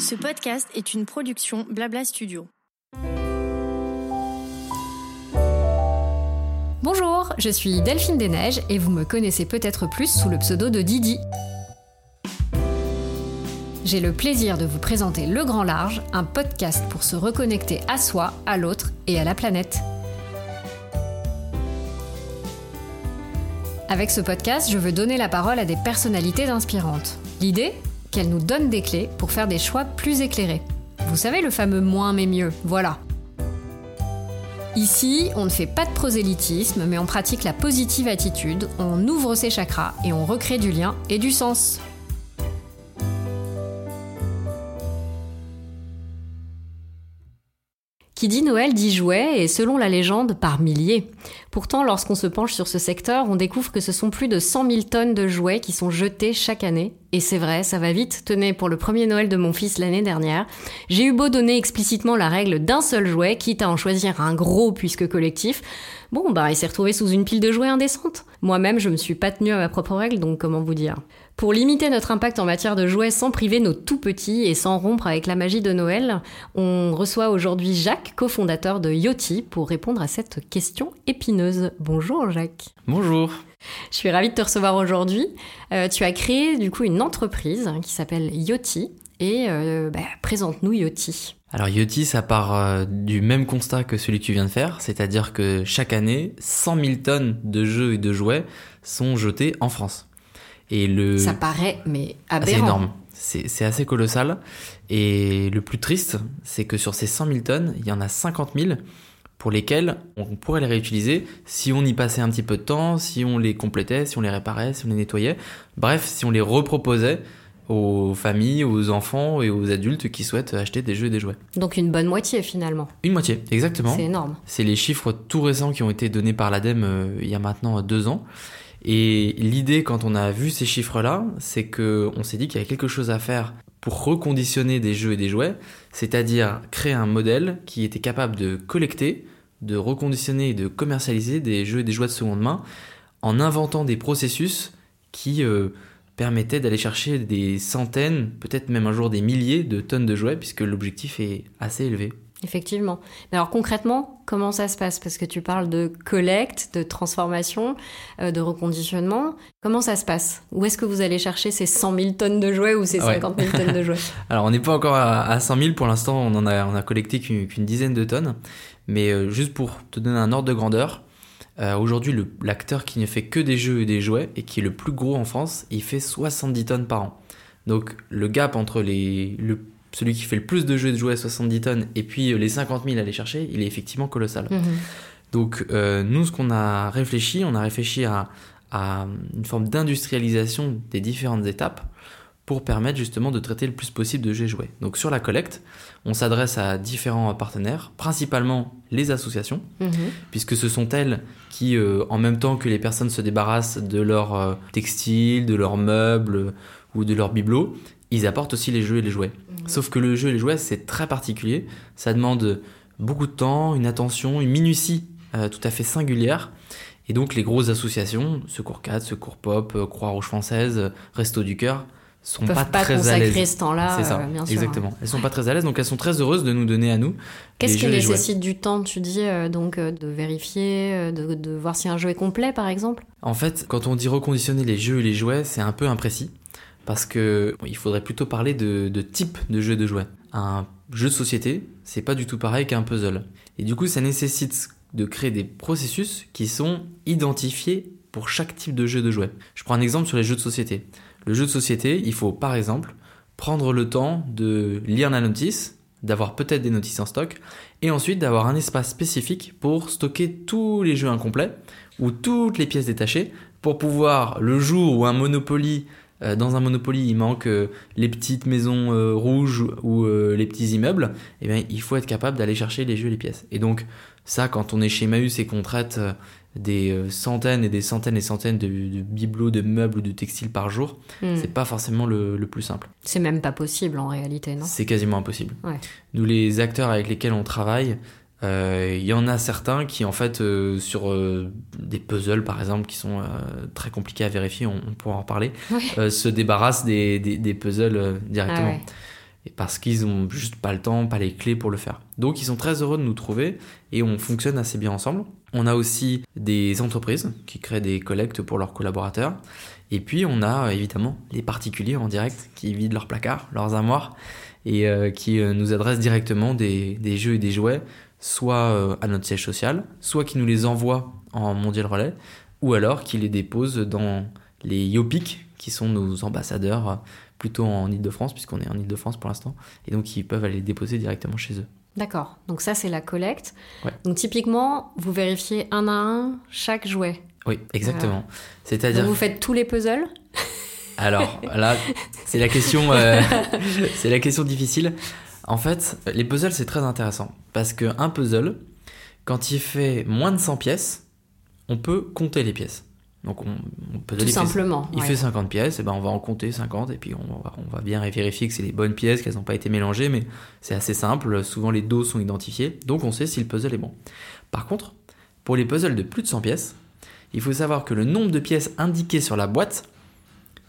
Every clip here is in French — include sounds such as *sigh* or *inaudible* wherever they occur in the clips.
Ce podcast est une production Blabla Studio. Bonjour, je suis Delphine Desneiges et vous me connaissez peut-être plus sous le pseudo de Didi. J'ai le plaisir de vous présenter Le Grand Large, un podcast pour se reconnecter à soi, à l'autre et à la planète. Avec ce podcast, je veux donner la parole à des personnalités inspirantes. L'idée? Qu'elles nous donnent des clés pour faire des choix plus éclairés. Vous savez le fameux moins mais mieux, voilà. Ici, on ne fait pas de prosélytisme, mais on pratique la positive attitude, on ouvre ses chakras et on recrée du lien et du sens. Qui dit Noël dit jouet et selon la légende par milliers. Pourtant, lorsqu'on se penche sur ce secteur, on découvre que ce sont plus de 100 000 tonnes de jouets qui sont jetés chaque année. Et c'est vrai, ça va vite. Tenez, pour le premier Noël de mon fils l'année dernière, j'ai eu beau donner explicitement la règle d'un seul jouet, quitte à en choisir un gros puisque collectif. Bon, bah, il s'est retrouvé sous une pile de jouets indécente. Moi-même, je me suis pas tenue à ma propre règle, donc comment vous dire? Pour limiter notre impact en matière de jouets sans priver nos tout petits et sans rompre avec la magie de Noël, on reçoit aujourd'hui Jacques, cofondateur de Yoti, pour répondre à cette question épineuse. Bonjour Jacques. Bonjour. Je suis ravie de te recevoir aujourd'hui. Euh, tu as créé du coup une entreprise qui s'appelle Yoti et euh, bah, présente-nous Yoti. Alors Yoti, ça part euh, du même constat que celui que tu viens de faire, c'est-à-dire que chaque année, 100 000 tonnes de jeux et de jouets sont jetés en France. Et le... Ça paraît, mais aberrant. C'est énorme. C'est assez colossal. Et le plus triste, c'est que sur ces 100 000 tonnes, il y en a 50 000 pour lesquels on pourrait les réutiliser si on y passait un petit peu de temps, si on les complétait, si on les réparait, si on les nettoyait. Bref, si on les reproposait aux familles, aux enfants et aux adultes qui souhaitent acheter des jeux et des jouets. Donc une bonne moitié finalement. Une moitié, exactement. C'est énorme. C'est les chiffres tout récents qui ont été donnés par l'ADEME euh, il y a maintenant deux ans. Et l'idée, quand on a vu ces chiffres-là, c'est qu'on s'est dit qu'il y avait quelque chose à faire pour reconditionner des jeux et des jouets, c'est-à-dire créer un modèle qui était capable de collecter, de reconditionner et de commercialiser des jeux et des jouets de seconde main en inventant des processus qui euh, permettaient d'aller chercher des centaines, peut-être même un jour des milliers de tonnes de jouets, puisque l'objectif est assez élevé. Effectivement. Mais alors concrètement, comment ça se passe? Parce que tu parles de collecte, de transformation, euh, de reconditionnement. Comment ça se passe? Où est-ce que vous allez chercher ces 100 000 tonnes de jouets ou ces 50 000 tonnes de jouets? *laughs* Alors on n'est pas encore à, 100 000 pour l'instant, on en a, on a collecté qu'une dizaine de tonnes. Mais euh, juste pour te donner un ordre de grandeur, euh, aujourd'hui l'acteur qui ne fait que des jeux et des jouets et qui est le plus gros en France, il fait 70 tonnes par an. Donc le gap entre les, le celui qui fait le plus de jeux de jouets à 70 tonnes et puis euh, les 50 000 à aller chercher, il est effectivement colossal. Mhm. Donc euh, nous, ce qu'on a réfléchi, on a réfléchi à, une forme d'industrialisation des différentes étapes pour permettre justement de traiter le plus possible de jeux et jouets. Donc sur la collecte, on s'adresse à différents partenaires, principalement les associations, mhm. puisque ce sont elles qui, euh, en même temps que les personnes se débarrassent de leurs textiles, de leurs meubles ou de leurs bibelots, ils apportent aussi les jeux et les jouets. Mhm. Sauf que le jeu et les jouets, c'est très particulier. Ça demande beaucoup de temps, une attention, une minutie euh, tout à fait singulière. Et donc les grosses associations, Secours 4, Secours Pop, euh, Croix-Rouge française, Resto du Cœur, sont pas, très à l'aise. ce temps-là, c'est ça, euh, bien sûr. Exactement. Elles sont pas très à l'aise, donc elles sont très heureuses de nous donner à nous. Qu'est-ce qui nécessite du temps, tu dis, donc de vérifier, de, de, voir si un jeu est complet, par exemple? En fait, quand on dit reconditionner les jeux et les jouets, c'est un peu imprécis parce que il faudrait plutôt parler de, type de jeu de jouets. Un jeu de société, c'est pas du tout pareil qu'un puzzle. Et du coup, ça nécessite de créer des processus qui sont identifiés pour chaque type de jeu de jouets. Je prends un exemple sur les jeux de société. Le jeu de société, il faut par exemple prendre le temps de lire la notice, d'avoir peut-être des notices en stock, et ensuite d'avoir un espace spécifique pour stocker tous les jeux incomplets ou toutes les pièces détachées pour pouvoir, le jour où un Monopoly euh, dans un Monopoly, il manque euh, les petites maisons euh, rouges ou les petits immeubles, eh bien, il faut être capable d'aller chercher les jeux et les pièces. Et donc, ça, quand on est chez Maüs et qu'on traite des centaines et des centaines et centaines de, bibelots, de meubles ou de textiles par jour, hmm. c'est pas forcément le, plus simple. C'est même pas possible en réalité, non? C'est quasiment impossible. Nous, les acteurs avec lesquels on travaille, Euh, Il y en a certains qui, en fait, euh, sur euh, des puzzles, par exemple, qui sont très compliqués à vérifier, on, on pourra en reparler, Ouais. se débarrassent des, des, des puzzles directement. Ah ouais. Et parce qu'ils ont juste pas le temps, pas les clés pour le faire. Donc ils sont très heureux de nous trouver et on fonctionne assez bien ensemble. On a aussi des entreprises qui créent des collectes pour leurs collaborateurs. Et puis on a évidemment les particuliers en direct qui vident leurs placards, leurs armoires et qui nous adressent directement des, des jeux et des jouets, soit euh, à notre siège social, soit qui nous les envoient en mondial relais, ou alors qui les déposent dans les Yopic, qui sont nos ambassadeurs euh, plutôt en Ile-de-France, puisqu'on est en Ile-de-France pour l'instant, et donc ils peuvent aller les déposer directement chez eux. D'accord. Donc ça, c'est la collecte. Ouais. Donc typiquement, vous vérifiez un à un chaque jouet. Oui, exactement. Donc C'est-à-dire, vous faites tous les puzzles alors là, *laughs* c'est la question, euh, *laughs* c'est la question difficile. En fait, les puzzles c'est très intéressant parce que un puzzle, quand il fait moins de 100 pièces, on peut compter les pièces. Donc on, on puzzle, Tout simplement. Il ouais. fait 50 pièces, et ben on va en compter 50 et puis on va, on va bien vérifier que c'est les bonnes pièces, qu'elles n'ont pas été mélangées, mais c'est assez simple. Souvent les dos sont identifiés, donc on sait si le puzzle est bon. Par contre, pour les puzzles de plus de 100 pièces, il faut savoir que le nombre de pièces indiquées sur la boîte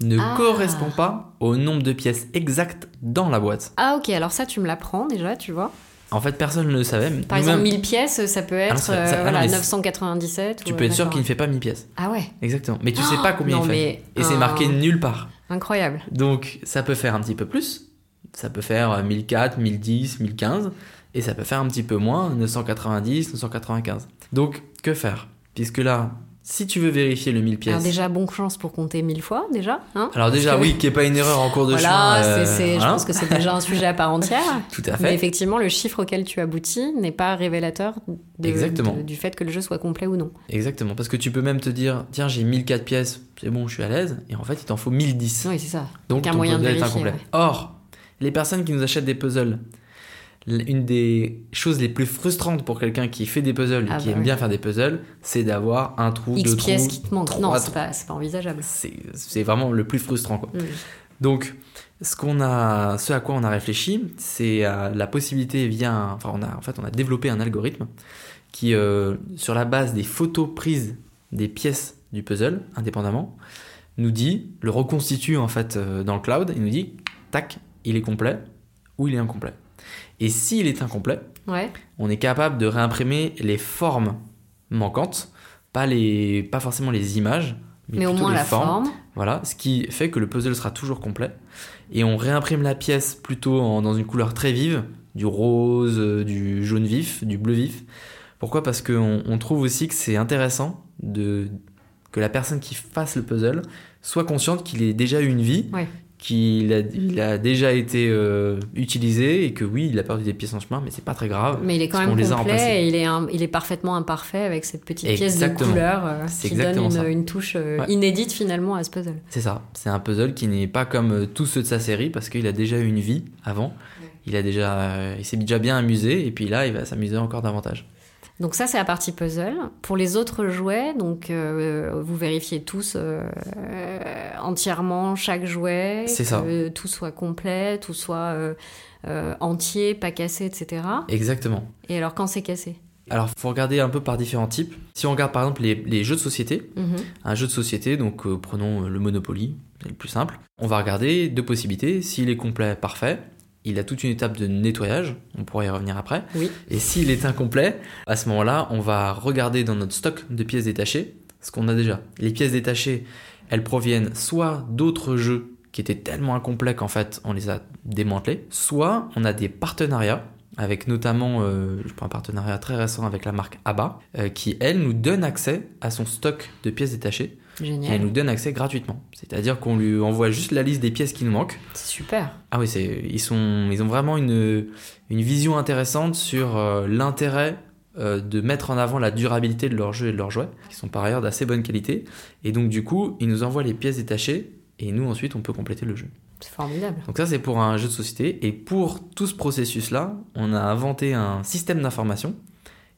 ne Ah. correspond pas au nombre de pièces exactes dans la boîte. Ah ok, alors ça, tu me l'apprends déjà, tu vois. En fait, personne ne le savait. Par exemple, 1000 pièces, ça peut être Ah non, ça- ça- euh, ah non, 997. tu ou- peux être sûr qu'il ne fait pas 1000 pièces. Ah ouais, Exactement. Mais tu sais pas combien non, il fait. mais Et c'est un- marqué nulle part. incroyable. Donc ça peut faire un petit peu plus, ça peut faire euh, 1004, 1010, 1015, et ça peut faire un petit peu moins, 990, 995. Donc que faire? Puisque là, si tu veux vérifier le 1000 pièces... Alors déjà, bonne chance pour compter 1000 fois, déjà. Hein Alors déjà, que- oui, qu'il n'y ait pas une erreur en cours de Voilà, chemin. c'est- euh, c'est- je voilà. pense que c'est déjà un sujet à part entière. *laughs* Tout à Mais fait. effectivement, le chiffre auquel tu aboutis n'est pas révélateur de- Exactement. de- du fait que le jeu soit complet ou non. Exactement. Parce que tu peux même te dire, tiens, j'ai 1004 pièces, c'est bon, je suis à l'aise. Et en fait, il t'en faut 1010. Oui, c'est ça. Donc ton moyen de est vérifier, incomplet. ouais. Or, les personnes qui nous achètent des puzzles, une des choses les plus frustrantes pour quelqu'un qui fait des puzzles et Ah qui bah aime oui. bien faire des puzzles, c'est d'avoir un trou, X deux pièces trous. qui te trois Non, c'est pas, pas envisageable. C'est vraiment le plus frustrant. Quoi. Mm. Donc, ce, qu'on a, ce à quoi on a réfléchi, c'est la possibilité via. un- enfin, on a, en fait, on a développé un algorithme qui, euh, sur la base des photos prises des pièces du puzzle, indépendamment, nous dit, le reconstitue en fait euh, dans le cloud et nous dit, tac, il est complet ou il est incomplet. Et s'il est incomplet, Ouais. on est capable de réimprimer les formes manquantes, pas, les, pas forcément les images, mais, Mais au moins les la formes. forme. Voilà, ce qui fait que le puzzle sera toujours complet. Et on réimprime la pièce plutôt en- dans une couleur très vive, du rose, euh, du jaune vif, du bleu vif. Pourquoi? Parce qu'on on trouve aussi que c'est intéressant de, que la personne qui fasse le puzzle soit consciente qu'il ait déjà eu une vie, Ouais. Qu'il a, il a déjà été euh, utilisé et que oui, il a perdu des pièces en chemin, mais c'est pas très grave. Mais il est quand même complet et il est, un- il est parfaitement imparfait avec cette petite pièce de couleur euh, qui donne une, touche euh, Ouais. inédite finalement à ce puzzle. C'est ça. C'est un puzzle qui n'est pas comme tous ceux de sa série parce qu'il a déjà eu une vie avant. Il a déjà, il s'est déjà bien amusé et puis là, il va s'amuser encore davantage. Donc ça, c'est la partie puzzle. Pour les autres jouets, donc euh, vous vérifiez tous euh, euh, entièrement chaque jouet, C'est que ça. tout soit complet, tout soit euh, entier, pas cassé, etc. Exactement. Et alors quand c'est cassé? Alors, faut regarder un peu par différents types. Si on regarde par exemple les, les jeux de société, Mhm. un jeu de société, donc euh, prenons le Monopoly, c'est le plus simple. On va regarder deux possibilités. S'il est complet, parfait. Il a toute une étape de nettoyage, on pourra y revenir après. Oui. Et s'il est incomplet, à ce moment-là, on va regarder dans notre stock de pièces détachées ce qu'on a déjà. Les pièces détachées, elles proviennent soit d'autres jeux qui étaient tellement incomplets qu'en fait on les a démantelés, soit on a des partenariats avec notamment, euh, je prends un partenariat très récent avec la marque ABBA, euh, qui elle nous donne accès à son stock de pièces détachées et elle Génial. nous donne accès gratuitement. C'est-à-dire qu'on lui envoie juste la liste des pièces qui nous manquent. C'est super. Ah oui, ils, sont, ils ont vraiment une, une vision intéressante sur euh, l'intérêt euh, de mettre en avant la durabilité de leurs jeux et de leurs jouets, qui sont par ailleurs d'assez bonne qualité. Et donc du coup, ils nous envoient les pièces détachées et nous ensuite on peut compléter le jeu. C'est formidable. Donc ça c'est pour un jeu de société. Et pour tout ce processus-là, on a inventé un système d'information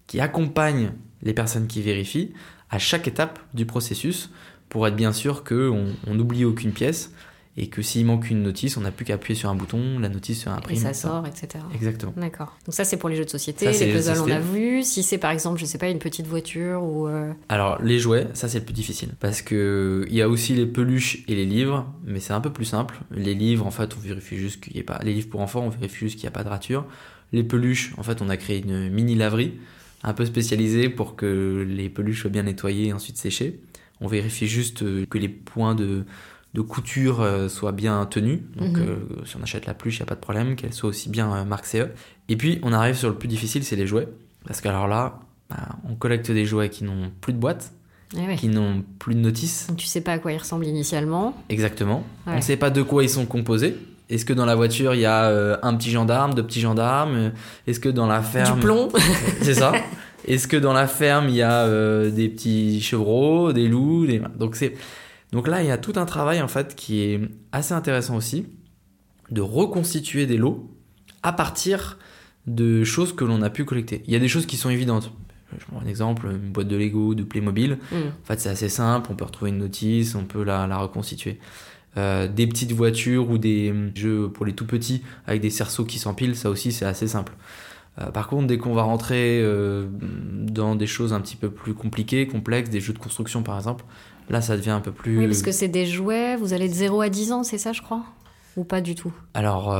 qui accompagne les personnes qui vérifient à chaque étape du processus pour être bien sûr qu'on on n'oublie aucune pièce et que s'il manque une notice, on n'a plus qu'à appuyer sur un bouton, la notice se Et imprime. ça sort, etc. Exactement. D'accord. Donc ça, c'est pour les jeux de société, Ça, c'est les puzzles, on a vu. Si c'est par exemple, je sais pas, une petite voiture ou... euh, Alors les jouets, ça c'est le plus difficile parce que il y a aussi les peluches et les livres, mais c'est un peu plus simple. Les livres, en fait, on vérifie juste qu'il n'y ait pas. Les livres pour enfants, on vérifie juste qu'il n'y a pas de rature. Les peluches, en fait, on a créé une mini laverie un peu spécialisée pour que les peluches soient bien nettoyées et ensuite séchées. On vérifie juste euh, que les points de de couture euh, soient bien tenus. Donc Mhm. euh, si on achète la peluche, il n'y a pas de problème, qu'elle soit aussi bien marque CE. Et puis on arrive sur le plus difficile, c'est les jouets. Parce qu'alors là, bah, on collecte des jouets qui n'ont plus de boîte, eh ouais. qui n'ont plus de notice. Tu sais pas à quoi ils ressemblent initialement. Exactement. On ne sait pas de quoi ils sont composés. Est-ce que dans la voiture il y a euh, un petit gendarme, deux petits gendarmes Est-ce que dans la ferme Du plomb. *laughs* c'est ça Est-ce que dans la ferme il y a euh, des petits chevreaux, des loups des... Donc c'est donc là il y a tout un travail en fait qui est assez intéressant aussi de reconstituer des lots à partir de choses que l'on a pu collecter. Il y a des choses qui sont évidentes. Je prends un exemple, une boîte de Lego, de Playmobil. Mm. En fait, c'est assez simple, on peut retrouver une notice, on peut la, la reconstituer. Euh, des petites voitures ou des jeux pour les tout petits avec des cerceaux qui s'empilent, ça aussi c'est assez simple. Euh, par contre, dès qu'on va rentrer euh, dans des choses un petit peu plus compliquées, complexes, des jeux de construction par exemple, là ça devient un peu plus. Oui, parce que c'est des jouets, vous allez de 0 à 10 ans, c'est ça, je crois? Ou pas du tout? Alors,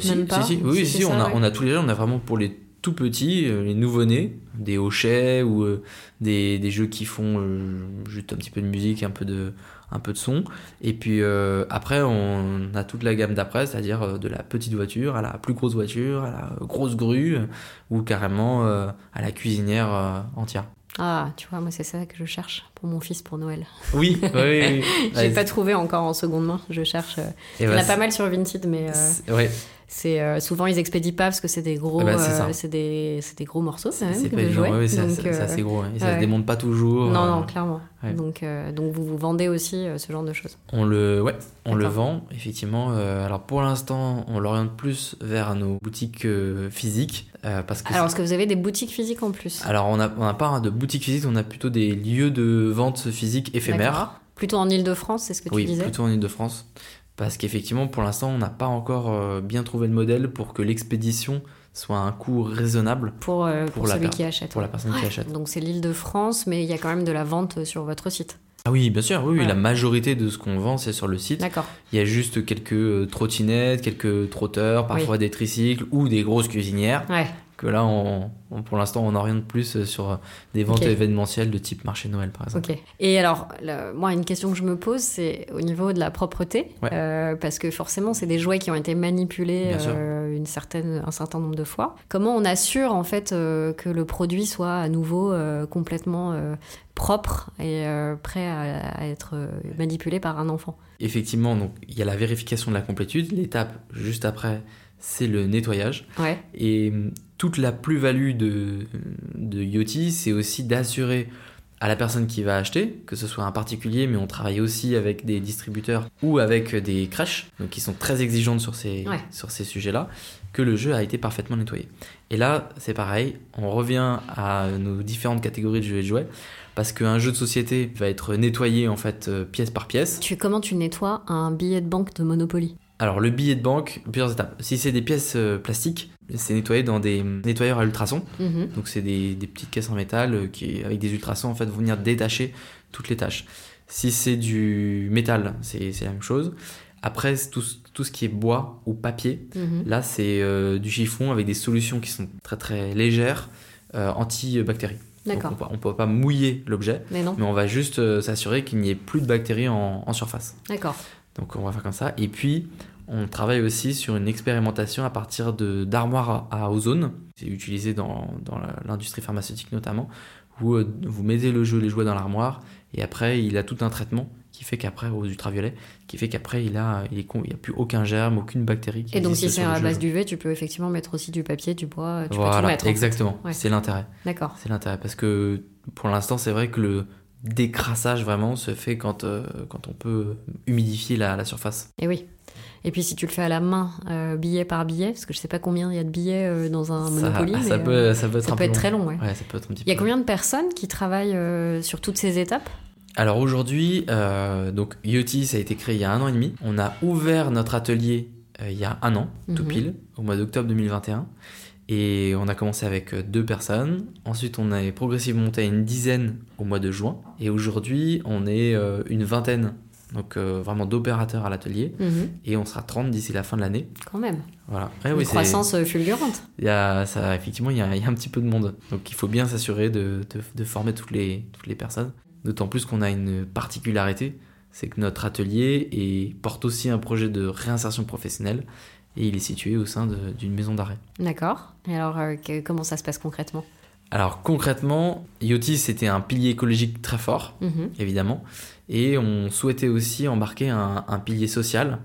si, si, si, oui, Si, on, ça, a, ouais. on a tous les jeux, on a vraiment pour les tout petits, euh, les nouveau-nés, des hochets ou euh, des, des jeux qui font euh, juste un petit peu de musique, un peu de, un peu de son. Et puis euh, après, on a toute la gamme d'après, c'est-à-dire de la petite voiture à la plus grosse voiture, à la grosse grue, ou carrément euh, à la cuisinière euh, entière. Ah, tu vois, moi c'est ça que je cherche pour mon fils pour Noël. Oui, oui, oui. *laughs* J'ai Ouais, pas trouvé encore en seconde main, je cherche. Il y en a pas mal sur Vinted, mais ouais, c'est euh, souvent ils expédient pas parce que c'est des gros, Ah bah, c'est euh, des, des gros morceaux quand même c'est ouais, assez, euh, assez gros, hein, et ça ouais. se démonte pas toujours. Non, euh, non, clairement. ouais. Donc, donc vous vous vendez aussi ce genre de choses. On le, ouais, on le vend, effectivement. Alors pour l'instant, on l'oriente plus vers nos boutiques physiques. parce que Alors, est-ce que vous avez des boutiques physiques en plus? Alors on n'a on n'a pas de boutiques physiques, on a plutôt des lieux de vente physiques éphémères. Plutôt en Ile-de-France, c'est ce que tu Oui, disais? plutôt en Ile-de-France. Parce qu'effectivement, pour l'instant, on n'a pas encore euh, bien trouvé le modèle pour que l'expédition soit à un coût raisonnable pour, euh, pour, Pour la celui per- qui achète. pour la personne qui achète. Donc c'est l'Île-de-France, mais il y a quand même de la vente sur votre site. Ah oui, bien sûr, oui, Ouais. la majorité de ce qu'on vend, c'est sur le site. D'accord. Il y a juste quelques euh, trottinettes, quelques trotteurs, parfois des tricycles ou des grosses cuisinières. Que là, on, on- pour l'instant, on oriente plus sur des ventes événementielles de type marché Noël, par exemple. Ok. Et alors, le- moi, une question que je me pose, c'est au niveau de la propreté, Ouais. Euh, parce que forcément, c'est des jouets qui ont été manipulés euh, une certaine, un certain nombre de fois. Comment on assure en fait euh, que le produit soit à nouveau complètement propre et euh, prêt à, à être manipulé par un enfant? Effectivement, donc il y a la vérification de la complétude. L'étape juste après, c'est le nettoyage. Ouais. Et toute la plus-value de, de Yoti, c'est aussi d'assurer à la personne qui va acheter, que ce soit un particulier, mais on travaille aussi avec des distributeurs ou avec des crèches, donc qui sont très exigeantes sur ces, Ouais. sur ces sujets-là, que le jeu a été parfaitement nettoyé. Et là, c'est pareil, on revient à nos différentes catégories de jeux et de jouets, parce qu'un jeu de société va être nettoyé en fait euh, pièce par pièce. Tu, comment tu nettoies un billet de banque de Monopoly? Alors le billet de banque, plusieurs étapes. Si c'est des pièces euh, plastiques, c'est nettoyé dans des nettoyeurs à ultrasons. Mhm. Donc c'est des, des petites caisses en métal euh, qui, avec des ultrasons, en fait, vont venir détacher toutes les tâches. Si c'est du métal, c'est la même chose. Après, tout, ce- tout ce qui est bois ou papier, Mhm. là, c'est euh, du chiffon avec des solutions qui sont très très légères, euh, anti-bactéries. D'accord. on ne peut pas mouiller l'objet, Mais on va juste euh, s'assurer qu'il n'y ait plus de bactéries en- en surface. D'accord. Donc on va faire comme ça. Et puis on travaille aussi sur une expérimentation à partir de d'armoires à, à ozone. C'est utilisé dans, dans l'industrie pharmaceutique notamment, où euh, vous mettez le jeu, les jouets dans l'armoire, et après il a tout un traitement qui fait qu'après, aux ultraviolets, qui fait qu'après il a, il est il y a plus aucun germe, aucune bactérie qui Et donc si c'est à base d'UV, tu peux effectivement mettre aussi du papier, du bois, tu peux tout Voilà, mettre. exactement. Ouais. C'est l'intérêt. D'accord. C'est l'intérêt parce que pour l'instant, c'est vrai que le décrassage vraiment se fait quand, euh, quand on peut humidifier la, la surface. Et oui. Et puis si tu le fais à la main, euh, billet par billet, parce que je sais pas combien il y a de billets euh, dans un Ça- Monopoly, mais peut, euh, ça peut être, ça un peut peu être très long. long. Ouais. Ouais, ça peut être un petit Il y a combien de personnes qui travaillent euh, sur toutes ces étapes? Alors aujourd'hui, donc IoT, ça a été créé il y a un an et demi. On a ouvert notre atelier il y a un an, tout Mhm. pile, au mois d'octobre 2021. Et on a commencé avec deux personnes. Ensuite, on a progressivement monté à une dizaine au mois de juin. Et aujourd'hui, on est une vingtaine, donc euh, vraiment d'opérateurs à l'atelier. Mhm. Et on sera 30 d'ici la fin de l'année. Quand même. Voilà. Ouais, Une oui, croissance euh, fulgurante. il y a, ça, effectivement, il y, a, il y a un petit peu de monde. Donc il faut bien s'assurer de, de- de former toutes les, toutes les personnes. D'autant plus qu'on a une particularité, c'est que notre atelier est- porte aussi un projet de réinsertion professionnelle et il est situé au sein d'une maison d'arrêt. D'accord. Et alors, euh, comment ça se passe concrètement? Alors concrètement, IoT c'était un pilier écologique très fort, Mhm. évidemment, et on souhaitait aussi embarquer un, un pilier social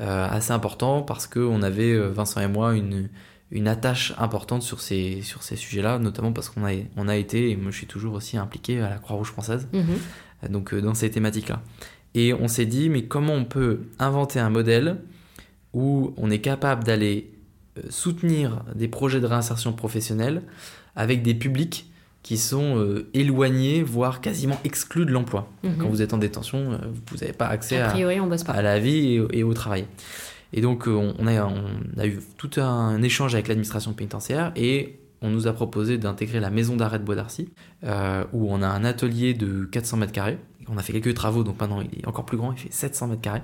euh, assez important parce qu'on avait, euh, Vincent et moi, une, une attache importante sur ces, sur ces sujets-là, notamment parce qu'on a, on a été, et moi je suis toujours aussi impliqué à la Croix-Rouge française, Mhm. euh, donc dans ces thématiques-là. Et on s'est dit, mais comment on peut inventer un modèle où on est capable d'aller soutenir des projets de réinsertion professionnelle avec des publics qui sont euh, éloignés, voire quasiment exclus de l'emploi. Mhm. Quand vous êtes en détention, euh, vous n'avez pas accès A à, priori, on bosse pas. à la vie et, au- et au travail. Et donc, euh, on, on a, on a eu tout un échange avec l'administration pénitentiaire et on nous a proposé d'intégrer la maison d'arrêt de Bois d'Arcy, euh, où on a un atelier de 400 mètres carrés. On a fait quelques travaux, donc maintenant il est encore plus grand, il fait 700 mètres carrés.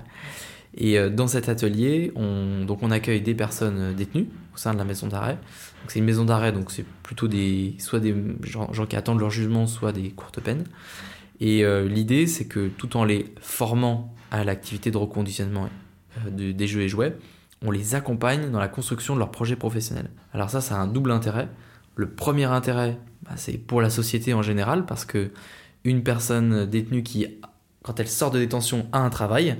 Et euh, dans cet atelier, on, donc on accueille des personnes euh, détenues au sein de la maison d'arrêt. C'est une maison d'arrêt, donc c'est plutôt des, soit des gens, qui attendent leur jugement, soit des courtes peines. Et euh, l'idée, c'est que tout en les formant à l'activité de reconditionnement de- des jeux et jouets, on les accompagne dans la construction de leur projet professionnel. Alors ça, ça a un double intérêt. Le premier intérêt, bah, c'est pour la société en général, parce que une personne détenue qui, quand elle sort de détention, a un travail,